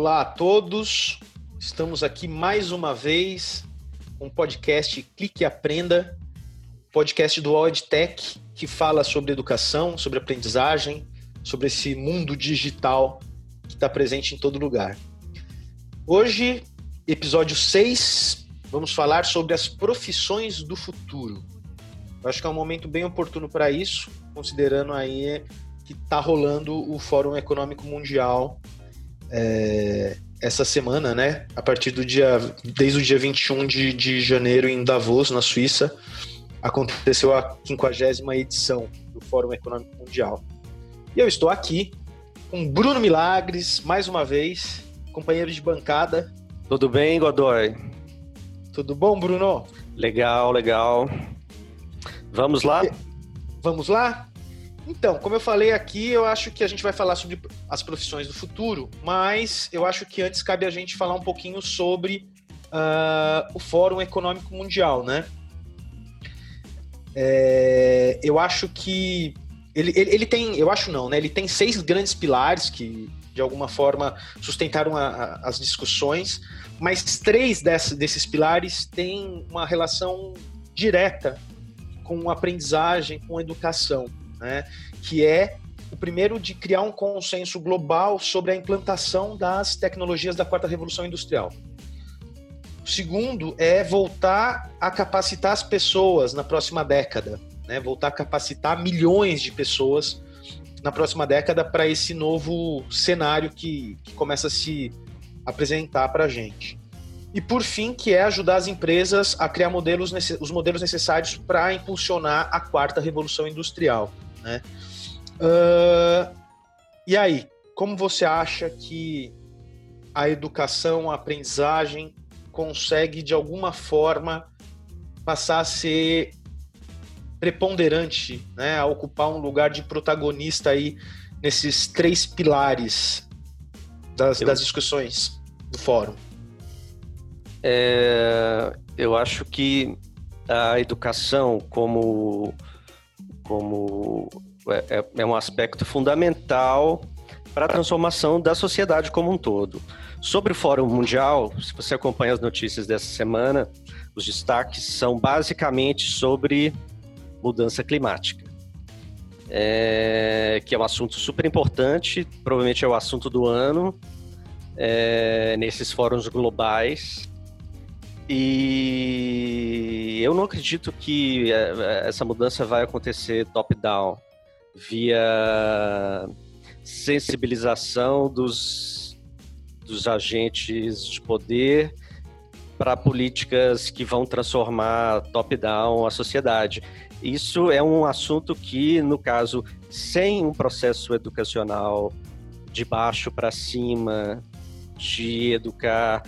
Olá a todos, estamos aqui mais uma vez com o podcast Clique e Aprenda, podcast do OEDTech que fala sobre educação, sobre aprendizagem, sobre esse mundo digital que está presente em todo lugar. Hoje, episódio 6, vamos falar sobre as profissões do futuro. Eu acho que é um momento bem oportuno para isso, considerando aí que está rolando o Fórum Econômico Mundial é, essa semana, né? A partir do dia, desde o dia 21 de, de janeiro em Davos, na Suíça, aconteceu a 50 edição do Fórum Econômico Mundial. E eu estou aqui com Bruno Milagres, mais uma vez, companheiro de bancada. Tudo bem, Godoy? Tudo bom, Bruno? Legal, legal. Vamos lá? Vamos lá? Então, como eu falei aqui, eu acho que a gente vai falar sobre as profissões do futuro, mas eu acho que antes cabe a gente falar um pouquinho sobre uh, o Fórum Econômico Mundial, né? É, eu acho que ele, ele, ele, tem, eu acho não, né? Ele tem seis grandes pilares que de alguma forma sustentaram a, a, as discussões, mas três desses pilares têm uma relação direta com aprendizagem, com educação, né? que é o primeiro de criar um consenso global sobre a implantação das tecnologias da quarta revolução industrial. O segundo é voltar a capacitar as pessoas na próxima década, né? voltar a capacitar milhões de pessoas na próxima década para esse novo cenário que, que começa a se apresentar para a gente. E por fim, que é ajudar as empresas a criar modelos, os modelos necessários para impulsionar a quarta revolução industrial. Né? Uh, e aí, como você acha que a educação, a aprendizagem consegue de alguma forma passar a ser preponderante, né, a ocupar um lugar de protagonista aí nesses três pilares das, eu... das discussões do fórum? É, eu acho que a educação como, como é, é, é um aspecto fundamental para a transformação da sociedade como um todo. Sobre o Fórum Mundial, se você acompanha as notícias dessa semana, os destaques são basicamente sobre mudança climática, é, que é um assunto super importante, provavelmente é o assunto do ano é, nesses fóruns globais. E eu não acredito que é, essa mudança vai acontecer top-down, via sensibilização dos, dos agentes de poder para políticas que vão transformar top-down a sociedade. Isso é um assunto que, no caso, sem um processo educacional de baixo para cima, de educar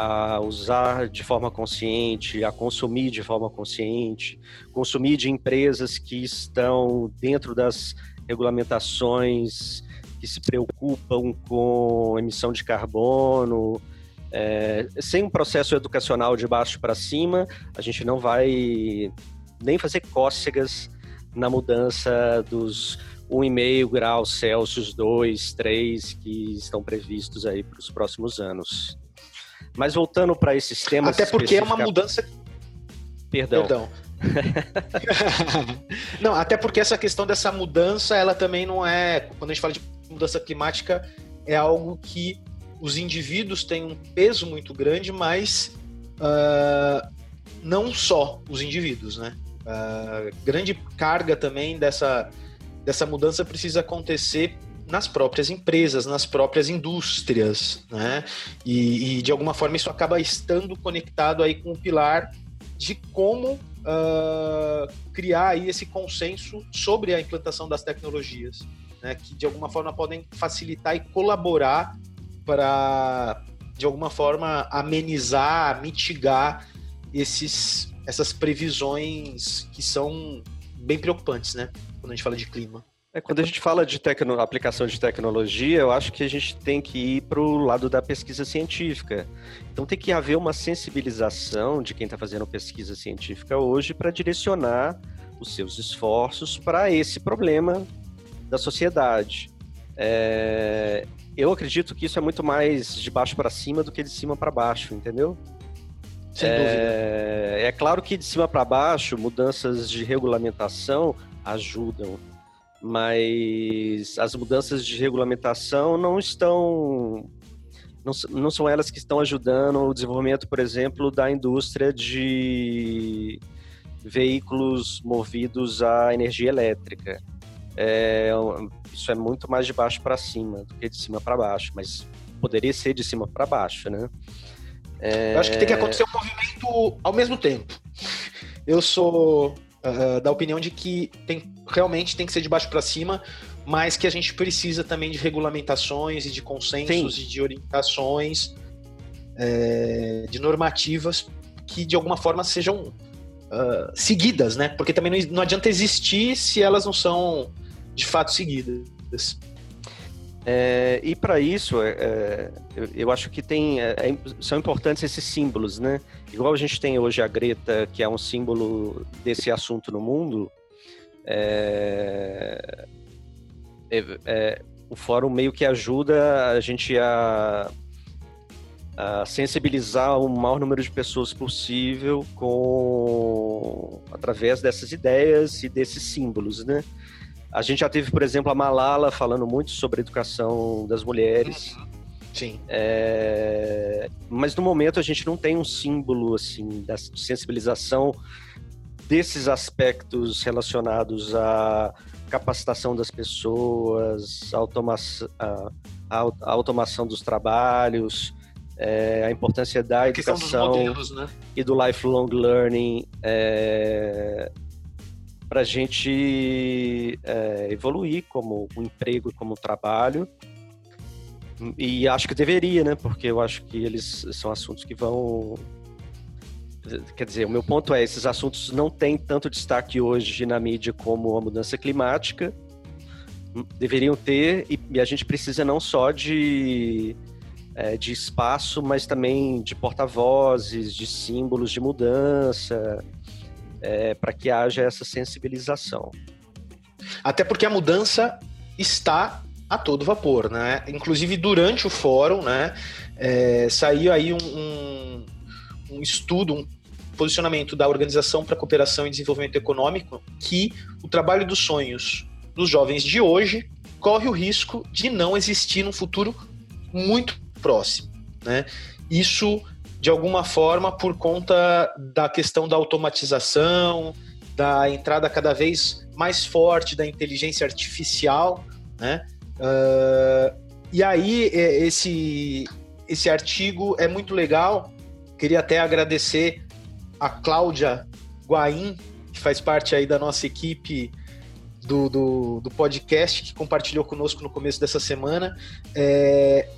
a usar de forma consciente, a consumir de forma consciente, consumir de empresas que estão dentro das regulamentações que se preocupam com emissão de carbono. É, sem um processo educacional de baixo para cima, a gente não vai nem fazer cócegas na mudança dos 1,5 graus Celsius, 2, 3 que estão previstos aí para os próximos anos. Mas voltando para esses temas. Até porque é uma mudança. Perdão. Perdão. não, até porque essa questão dessa mudança, ela também não é. Quando a gente fala de mudança climática, é algo que os indivíduos têm um peso muito grande, mas uh, não só os indivíduos, né? Uh, grande carga também dessa, dessa mudança precisa acontecer nas próprias empresas, nas próprias indústrias, né? E, e, de alguma forma isso acaba estando conectado aí com o pilar de como uh, criar aí esse consenso sobre a implantação das tecnologias, né? Que de alguma forma podem facilitar e colaborar para de alguma forma amenizar, mitigar esses essas previsões que são bem preocupantes, né? Quando a gente fala de clima. É, quando a gente fala de tecno, aplicação de tecnologia, eu acho que a gente tem que ir para o lado da pesquisa científica. Então tem que haver uma sensibilização de quem está fazendo pesquisa científica hoje para direcionar os seus esforços para esse problema da sociedade. É, eu acredito que isso é muito mais de baixo para cima do que de cima para baixo, entendeu? Sem é, dúvida. É claro que de cima para baixo, mudanças de regulamentação ajudam, mas as mudanças de regulamentação não estão. Não, não são elas que estão ajudando o desenvolvimento, por exemplo, da indústria de veículos movidos a energia elétrica. É, isso é muito mais de baixo para cima do que de cima para baixo, mas poderia ser de cima para baixo, né? É... Eu acho que tem que acontecer um movimento ao mesmo tempo. Eu sou uh, da opinião de que tem, realmente tem que ser de baixo para cima, mas que a gente precisa também de regulamentações e de consensos Sim. e de orientações, é, de normativas que de alguma forma sejam uh, seguidas, né? Porque também não, não adianta existir se elas não são de fato seguidas. É, e para isso, é, é, eu, eu, acho que tem, é, é, são importantes esses símbolos, né? Igual a gente tem hoje a Greta, que é um símbolo desse assunto no mundo, é, o fórum meio que ajuda a gente a, a, sensibilizar o maior número de pessoas possível com através dessas ideias e desses símbolos, né? A gente já teve, por exemplo, a Malala falando muito sobre a educação das mulheres. Sim. É... Mas no momento a gente não tem um símbolo assim da sensibilização desses aspectos relacionados à capacitação das pessoas, a automação, a, a automação dos trabalhos, é, a importância da a educação modelos, né? e do lifelong learning. É, para a gente é, evoluir como um emprego, como um trabalho. E acho que deveria, né? Porque eu acho que eles são assuntos que vão. Quer dizer, o meu ponto é: esses assuntos não têm tanto destaque hoje na mídia como a mudança climática. Deveriam ter, e a gente precisa não só de, é, de espaço, mas também de porta-vozes, de símbolos de mudança, é, para que haja essa sensibilização. Até porque a mudança está a todo vapor, né? Inclusive durante o fórum, né, é, saiu aí um, um, um, estudo, um posicionamento da Organização para a Cooperação e Desenvolvimento Econômico que o trabalho dos sonhos dos jovens de hoje corre o risco de não existir num futuro muito próximo, né? Isso de alguma forma por conta da questão da automatização, da entrada cada vez mais forte da inteligência artificial, né? Uh, e aí é, esse esse artigo é muito legal. Queria até agradecer a Cláudia Guaim, que faz parte aí da nossa equipe do, do, do, podcast, que compartilhou conosco no começo dessa semana. É,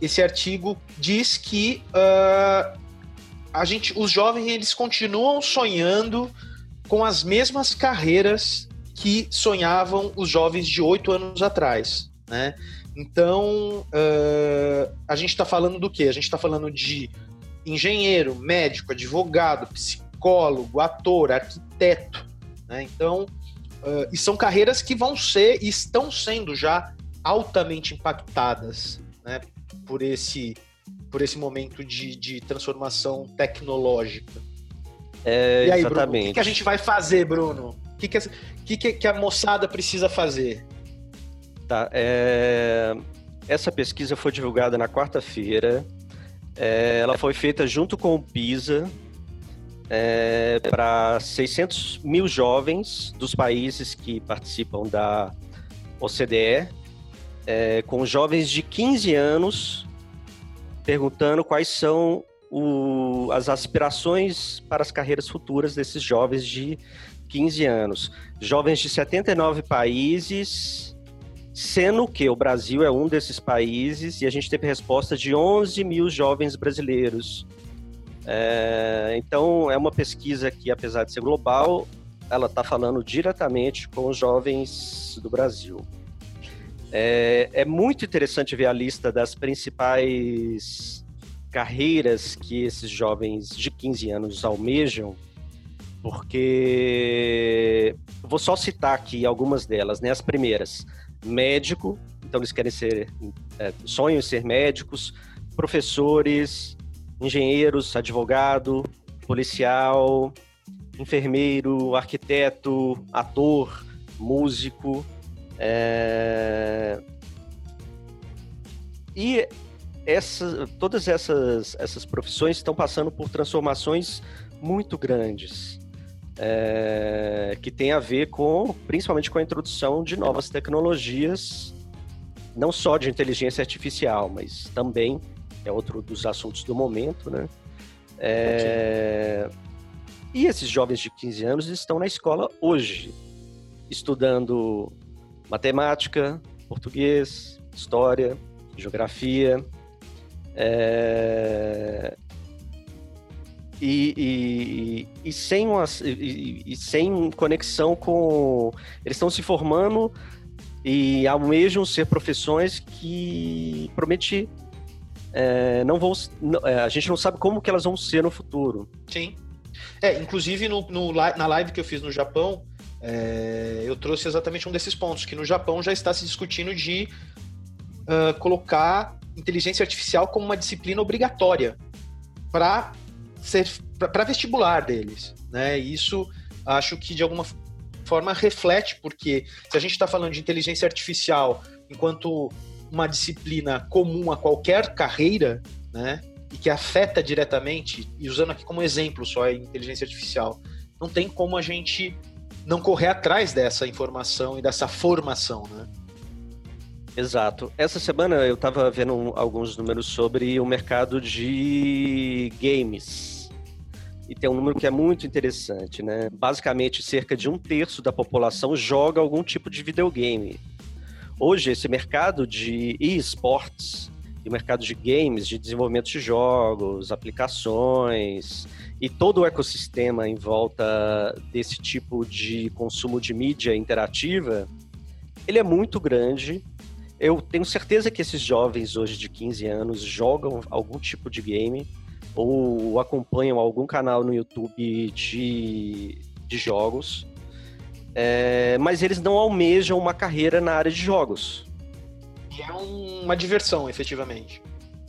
esse artigo diz que uh, a gente, os jovens eles continuam sonhando com as mesmas carreiras que sonhavam os jovens de oito anos atrás, né? Então, uh, a gente está falando do quê? A gente está falando de engenheiro, médico, advogado, psicólogo, ator, arquiteto, né? Então, uh, e são carreiras que vão ser e estão sendo já altamente impactadas, né? por esse, por esse momento de, de transformação tecnológica. É, e aí, exatamente. Bruno, o que, que, a gente vai fazer, Bruno? O que, que, que, que a moçada precisa fazer? Tá, é... Essa pesquisa foi divulgada na quarta-feira. É, ela foi feita junto com o PISA é, para 600 mil jovens dos países que participam da OCDE, é, com jovens de 15 anos perguntando quais são o, as aspirações para as carreiras futuras desses jovens de 15 anos. Jovens de 79 países, sendo que o Brasil é um desses países, e a gente teve resposta de 11 mil jovens brasileiros. É, então, é uma pesquisa que, apesar de ser global, ela está falando diretamente com os jovens do Brasil. É, é muito interessante ver a lista das principais carreiras que esses jovens de 15 anos almejam, porque vou só citar aqui algumas delas, né? As primeiras, médico, então eles querem ser é, sonham em ser médicos, professores, engenheiros, advogado, policial, enfermeiro, arquiteto, ator, músico. É... E essa, todas essas, essas profissões estão passando por transformações muito grandes. É, que tem a ver com, principalmente com a introdução de novas tecnologias, não só de inteligência artificial, mas também é outro dos assuntos do momento, né? É, e esses jovens de 15 anos estão na escola hoje, estudando matemática, português, história, geografia, é... E, e, e, sem uma, e, e, sem conexão com. Eles estão se formando e almejam ser profissões que promete é, não. É, a gente não sabe como que elas vão ser no futuro. Sim. É, inclusive no, no na live que eu fiz no Japão, é, eu trouxe exatamente um desses pontos, que no Japão já está se discutindo de uh, colocar inteligência artificial como uma disciplina obrigatória para ser para vestibular deles, né? isso acho que de alguma forma reflete porque se a gente está falando de inteligência artificial enquanto uma disciplina comum a qualquer carreira, né? E que afeta diretamente, e usando aqui como exemplo só a inteligência artificial, não tem como a gente não correr atrás dessa informação e dessa formação, né? Exato. Essa semana eu estava vendo alguns números sobre o mercado de games. E tem um número que é muito interessante, né? Basicamente, cerca de um terço da população joga algum tipo de videogame. Hoje, esse mercado de esportes e o mercado de games, de desenvolvimento de jogos, aplicações e todo o ecossistema em volta desse tipo de consumo de mídia interativa, ele é muito grande eu tenho certeza que esses jovens hoje de 15 anos jogam algum tipo de game ou acompanham algum canal no YouTube de, de jogos, é, mas eles não almejam uma carreira na área de jogos. E é um, uma diversão, efetivamente.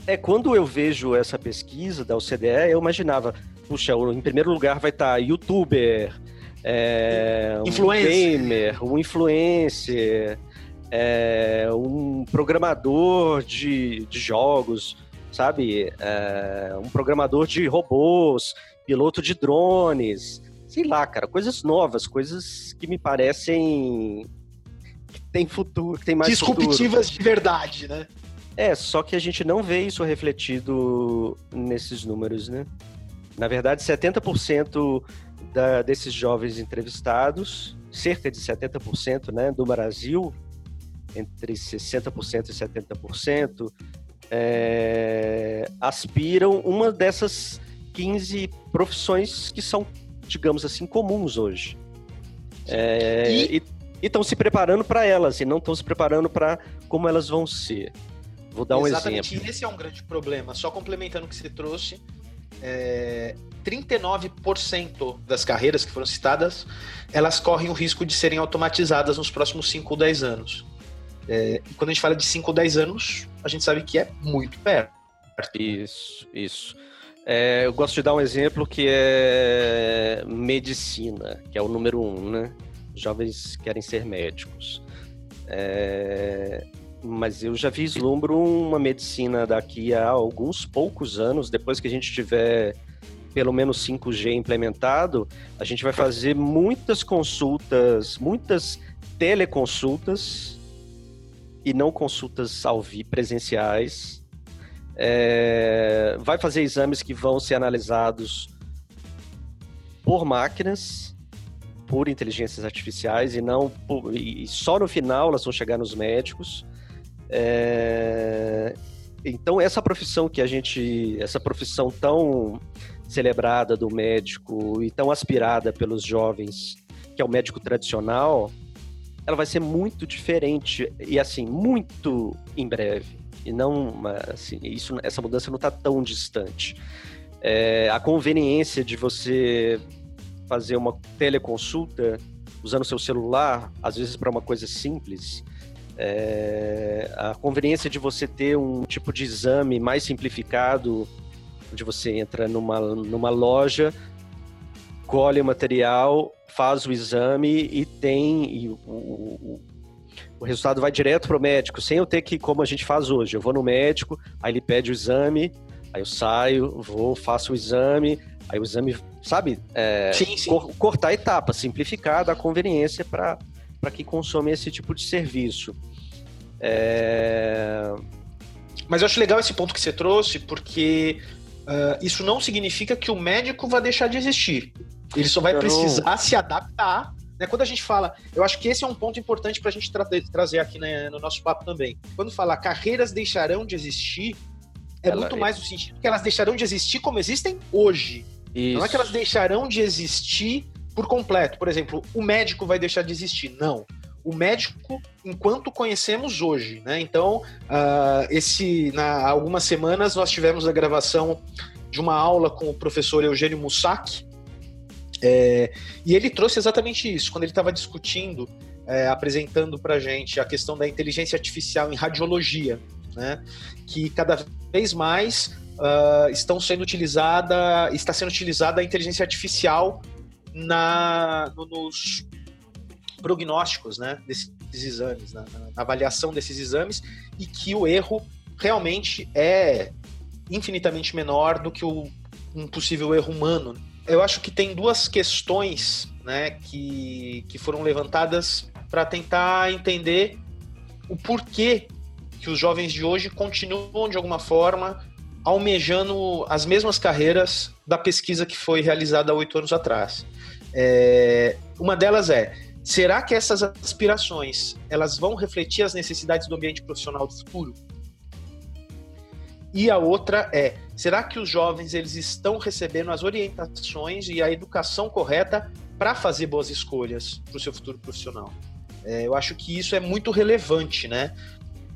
É, quando eu vejo essa pesquisa da OCDE, eu imaginava, puxa, em primeiro lugar vai estar youtuber, é, um gamer, um influencer, é, um programador de, de jogos, sabe? É, um programador de robôs, piloto de drones, sei lá, cara, coisas novas, coisas que me parecem que tem futuro, que tem mais disruptivas futuro. de verdade, né? É, só que a gente não vê isso refletido nesses números, né? Na verdade, 70% da, desses jovens entrevistados, cerca de 70% né, do Brasil, entre 60% e 70%, é, aspiram uma dessas 15 profissões que são, digamos assim, comuns hoje. É, e estão se preparando para elas e não estão se preparando para como elas vão ser. Vou dar um Exatamente. exemplo. Esse é um grande problema. Só complementando o que você trouxe, é, 39% das carreiras que foram citadas, elas correm o risco de serem automatizadas nos próximos 5 ou 10 anos. É, quando a gente fala de 5 ou 10 anos, a gente sabe que é muito perto. Isso, isso. É, eu gosto de dar um exemplo que é medicina, que é o número um, né? Jovens querem ser médicos. É, mas eu já vislumbro uma medicina daqui a alguns poucos anos, depois que a gente tiver pelo menos 5G implementado, a gente vai fazer muitas consultas, muitas teleconsultas e não consultas ao vivo presenciais. É, vai fazer exames que vão ser analisados por máquinas, por inteligências artificiais e não por, e só no final elas vão chegar nos médicos. É, então essa profissão que a gente, essa profissão tão celebrada do médico e tão aspirada pelos jovens, que é o médico tradicional, ela vai ser muito diferente e assim muito em breve. E não assim isso essa mudança não está tão distante. É, a conveniência de você fazer uma teleconsulta usando seu celular às vezes para uma coisa simples É, a conveniência de você ter um tipo de exame mais simplificado, onde você entra numa, numa loja, colhe o material, faz o exame e tem e o, o, o resultado vai direto para o médico, sem eu ter que, como a gente faz hoje, eu vou no médico, aí ele pede o exame, aí eu saio, vou, faço o exame, aí o exame, sabe? É, sim, sim. Cor, cortar etapa, simplificar, dar conveniência para quem consome esse tipo de serviço. É... Mas eu acho legal esse ponto que você trouxe, porque uh, isso não significa que o médico vai deixar de existir. Ele só vai eu precisar não... se adaptar. Né? Quando a gente fala, eu acho que esse é um ponto importante para a gente tra trazer aqui né, no nosso papo também. Quando fala carreiras deixarão de existir, é Ela... muito mais no sentido que elas deixarão de existir como existem hoje. Isso. Não é que elas deixarão de existir por completo. Por exemplo, o médico vai deixar de existir. Não o médico enquanto conhecemos hoje, né? Então, uh, esse, na, há algumas semanas nós tivemos a gravação de uma aula com o professor Eugênio Mussac, é, e ele trouxe exatamente isso, quando ele estava discutindo, é, apresentando para a gente a questão da inteligência artificial em radiologia, né? Que cada vez mais uh, estão sendo utilizada, está sendo utilizada a inteligência artificial na, no, nos prognósticos né, desses exames, na, na avaliação desses exames, e que o erro realmente é infinitamente menor do que o, um possível erro humano. Eu acho que tem duas questões né, que, que foram levantadas para tentar entender o porquê que os jovens de hoje continuam, de alguma forma, almejando as mesmas carreiras da pesquisa que foi realizada há oito anos atrás. É, uma delas é Será que essas aspirações elas vão refletir as necessidades do ambiente profissional do futuro? E a outra é, será que os jovens eles estão recebendo as orientações e a educação correta para fazer boas escolhas para o seu futuro profissional? É, eu acho que isso é muito relevante, né?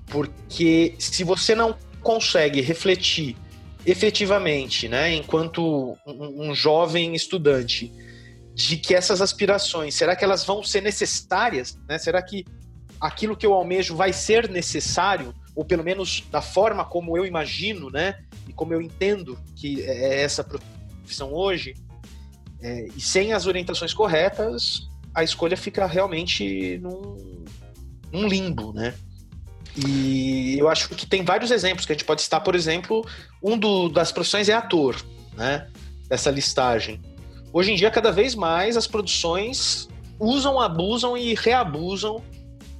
Porque se você não consegue refletir efetivamente, né, enquanto um, um jovem estudante, de que essas aspirações, será que elas vão ser necessárias? Né? Será que aquilo que eu almejo vai ser necessário? Ou pelo menos da forma como eu imagino, né? E como eu entendo que é essa profissão hoje? É, e sem as orientações corretas, a escolha fica realmente num, num limbo, né? E eu acho que tem vários exemplos que a gente pode citar, por exemplo, um do, das profissões é ator, né? Dessa listagem. Hoje em dia, cada vez mais as produções usam, abusam e reabusam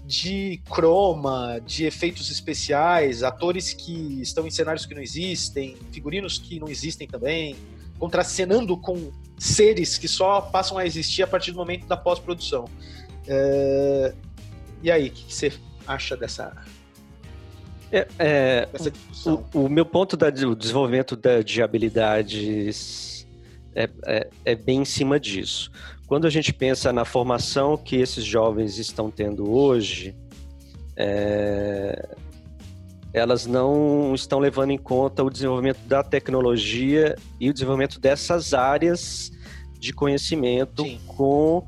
de croma, de efeitos especiais, atores que estão em cenários que não existem, figurinos que não existem também, contracenando com seres que só passam a existir a partir do momento da pós-produção. É... E aí, o que você acha dessa, é, é, o, o, meu ponto do desenvolvimento da, de habilidades é, é, é bem em cima disso. Quando a gente pensa na formação que esses jovens estão tendo hoje, é, elas não estão levando em conta o desenvolvimento da tecnologia e o desenvolvimento dessas áreas de conhecimento Sim. com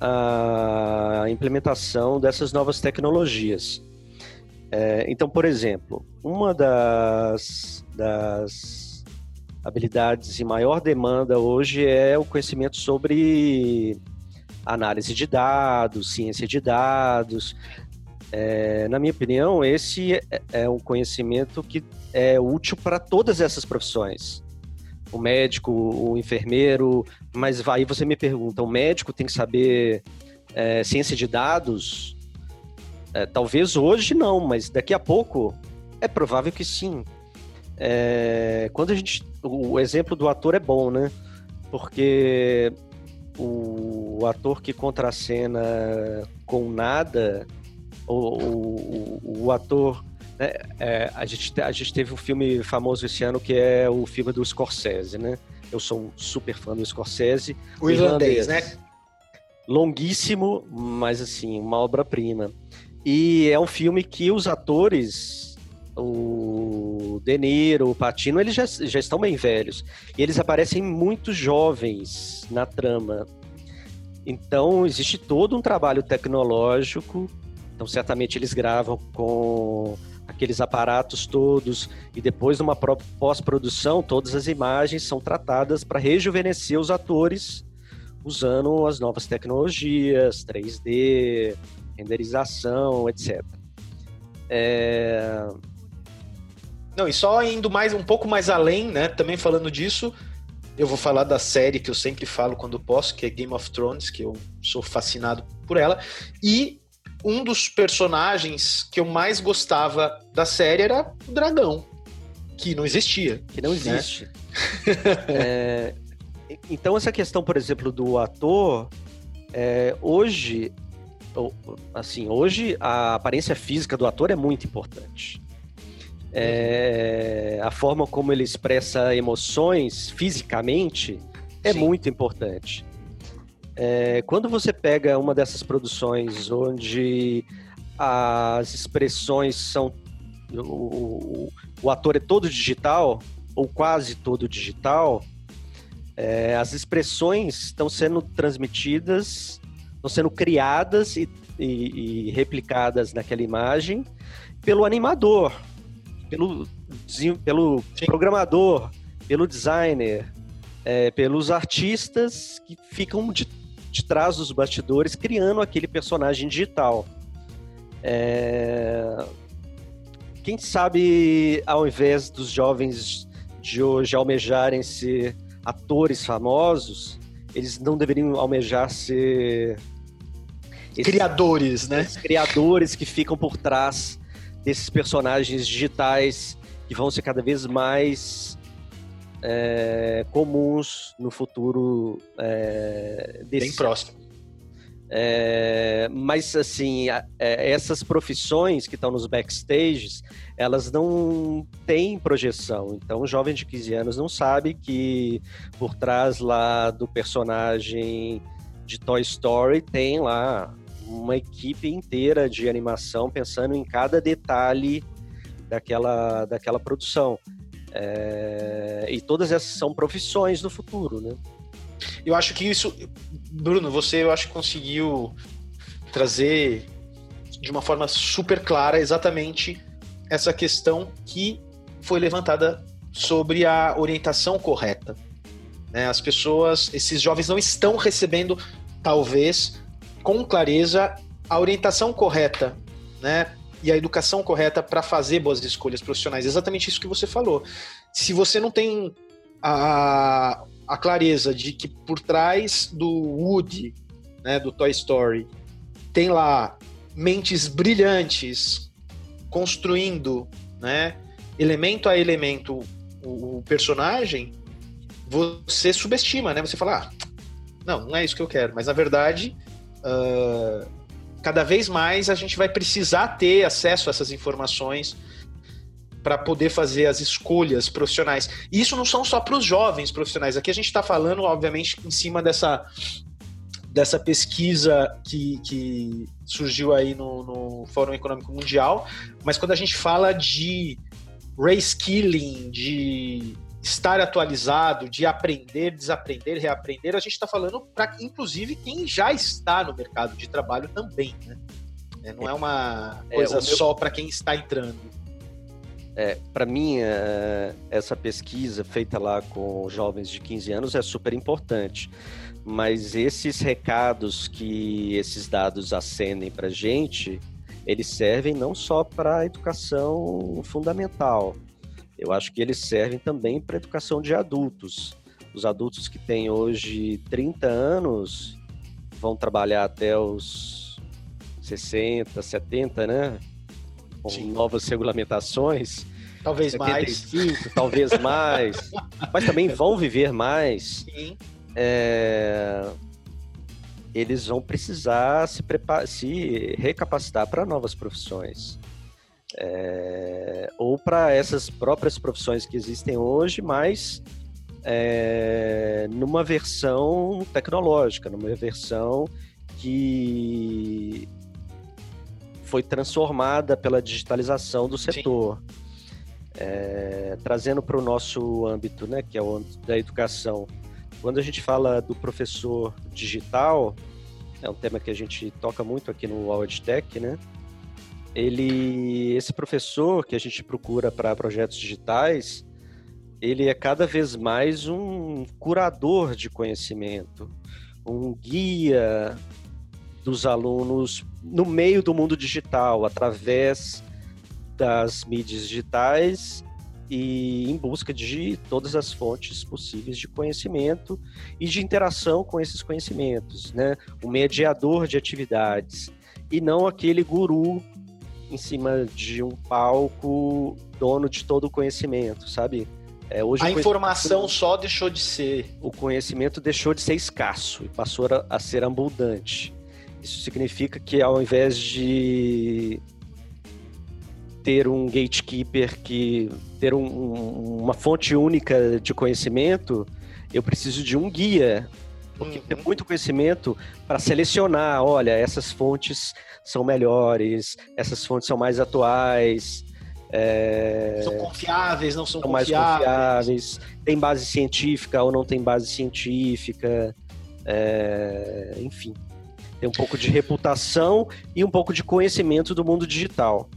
a implementação dessas novas tecnologias. É, então, por exemplo, uma das, das habilidades em maior demanda hoje é o conhecimento sobre análise de dados, ciência de dados. É, na minha opinião, esse é, é um conhecimento que é útil para todas essas profissões. O médico, o enfermeiro, mas aí você me pergunta, o médico tem que saber é, ciência de dados? É, talvez hoje não, mas daqui a pouco é provável que sim. É, quando a gente. O exemplo do ator é bom, né? Porque o, o ator que contracena com nada, o, o, o ator. Né, é, a, gente, a gente teve um filme famoso esse ano que é o filme do Scorsese, né? Eu sou um super fã do Scorsese. O irlandês, né? Longuíssimo, mas assim, uma obra-prima. E é um filme que os atores o De Niro, o Patino, eles já, já estão bem velhos. E eles aparecem muito jovens na trama. Então, existe todo um trabalho tecnológico Então, certamente eles gravam com aqueles aparatos todos e depois numa pós-produção todas as imagens são tratadas para rejuvenescer os atores usando as novas tecnologias, 3D, renderização, etc. É... Não, e só indo mais um pouco mais além, né? Também falando disso, eu vou falar da série que eu sempre falo quando posso, que é Game of Thrones, que eu sou fascinado por ela. E um dos personagens que eu mais gostava da série era o dragão, que não existia. Que não né? existe. Né? é, então, essa questão, por exemplo, do ator, é, hoje, assim, hoje a aparência física do ator é muito importante. É, a forma como ele expressa emoções fisicamente é Sim. muito importante. É, quando você pega uma dessas produções onde as expressões são. O, o ator é todo digital, ou quase todo digital, é, as expressões estão sendo transmitidas, estão sendo criadas e, e, e replicadas naquela imagem pelo animador, pelo, pelo programador, pelo designer, é, pelos artistas que ficam de de trás dos bastidores criando aquele personagem digital. É... Quem sabe, ao invés dos jovens de hoje almejarem ser atores famosos, eles não deveriam almejar ser criadores, né? Criadores que ficam por trás desses personagens digitais que vão ser cada vez mais é, comuns no futuro é, desse bem próximo. É, mas assim, a, é, essas profissões que estão nos backstages, elas não têm projeção. Então, o jovem de 15 anos não sabe que por trás lá do personagem de Toy Story tem lá uma equipe inteira de animação pensando em cada detalhe daquela, daquela produção. É, e todas essas são profissões do futuro, né? Eu acho que isso, Bruno, você eu acho que conseguiu trazer de uma forma super clara exatamente essa questão que foi levantada sobre a orientação correta. Né? As pessoas, esses jovens não estão recebendo, talvez, com clareza, a orientação correta, né? e a educação correta para fazer boas escolhas profissionais. Exatamente isso que você falou. Se você não tem a, a clareza de que por trás do Woody, né, do Toy Story, tem lá mentes brilhantes construindo, né, elemento a elemento o, o personagem, você subestima, né? Você fala, ah, não, não é isso que eu quero. Mas na verdade, uh, cada vez mais a gente vai precisar ter acesso a essas informações para poder fazer as escolhas profissionais. E isso não são só para os jovens profissionais. Aqui a gente está falando, obviamente, em cima dessa, dessa pesquisa que, que surgiu aí no, no Fórum Econômico Mundial, mas quando a gente fala de reskilling, de estar atualizado, de aprender, desaprender, reaprender, a gente está falando para, inclusive, quem já está no mercado de trabalho também, né? É, não é uma é, coisa é, meu... só para quem está entrando. É, para mim, é, essa pesquisa feita lá com jovens de 15 anos é super importante, mas esses recados que esses dados acendem para gente, eles servem não só para a educação fundamental, eu acho que eles servem também para educação de adultos. Os adultos que têm hoje 30 anos vão trabalhar até os 60, 70, né? Com Sim. novas regulamentações. Talvez 75, mais. Talvez mais. mas também vão viver mais. Sim. É... Eles vão precisar se, preparar, se recapacitar para novas profissões é, ou para essas próprias profissões que existem hoje, mas é, numa versão tecnológica, numa versão que foi transformada pela digitalização do setor. É, trazendo para o nosso âmbito, né, que é o âmbito da educação. Quando a gente fala do professor digital, é um tema que a gente toca muito aqui no Tech, né? Ele, esse professor que a gente procura para projetos digitais, ele é cada vez mais um curador de conhecimento, um guia dos alunos no meio do mundo digital, através das mídias digitais e em busca de todas as fontes possíveis de conhecimento e de interação com esses conhecimentos, né? Um mediador de atividades e não aquele guru em cima de um palco dono de todo o conhecimento, sabe? É, hoje a informação só deixou de ser. O conhecimento deixou de ser escasso e passou a ser abundante. Isso significa que ao invés de ter um gatekeeper que ter um, uma fonte única de conhecimento, eu preciso de um guia porque uhum. tem muito conhecimento para selecionar, olha, essas fontes são melhores, essas fontes são mais atuais, é... São confiáveis, não são, são confiáveis. mais confiáveis. Tem base científica ou não tem base científica. É... Enfim, tem um pouco de reputação e um pouco de conhecimento do mundo digital.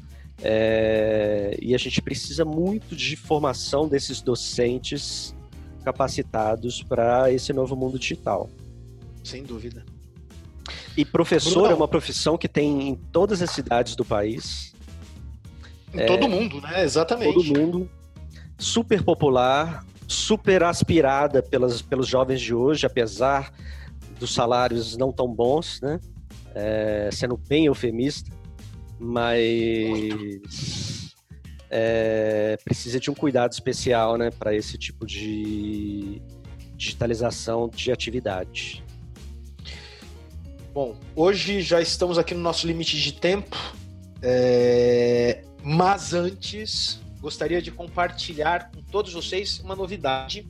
É... E a gente precisa muito de formação desses docentes capacitados para esse novo mundo digital. Sem dúvida. E professor Bruno, é uma profissão que tem em todas as cidades do país. Em é, todo mundo, né? Exatamente. Todo mundo. Super popular, super aspirada pelas, pelos jovens de hoje, apesar dos salários não tão bons, né? É, sendo bem eufemista, mas é, precisa de um cuidado especial, né, para esse tipo de digitalização de atividade. Bom, hoje já estamos aqui no nosso limite de tempo. É... Mas antes, gostaria de compartilhar com todos vocês uma novidade.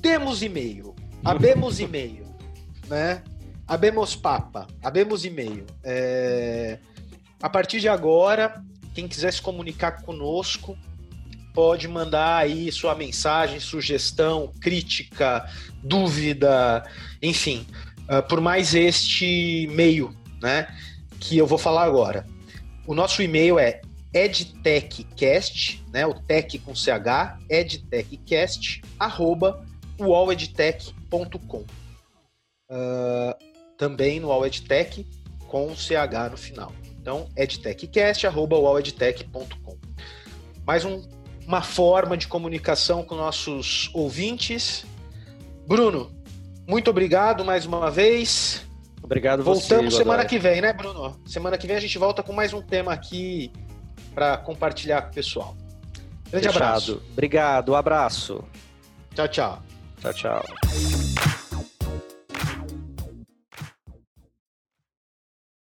Temos e-mail. Abemos e-mail, né? Abemos papa, abemos e-mail. É... A partir de agora, quem quiser se comunicar conosco, pode mandar aí sua mensagem, sugestão, crítica, dúvida, enfim, uh, por mais este e-mail, né? Que eu vou falar agora. O nosso e-mail é edtechcast, né, o tech com ch, edtechcast, arroba. Uh, também no uoledtech com ch no final. Então, edtechcast, arroba uoledtech.com. Mais um, uma forma de comunicação com nossos ouvintes. Bruno, muito obrigado mais uma vez. Obrigado Voltamos você, semana que vem, né, Bruno? Semana que vem a gente volta com mais um tema aqui para compartilhar com o pessoal. Grande Fechado. abraço. Obrigado, um abraço. Tchau, tchau. Tchau, tchau.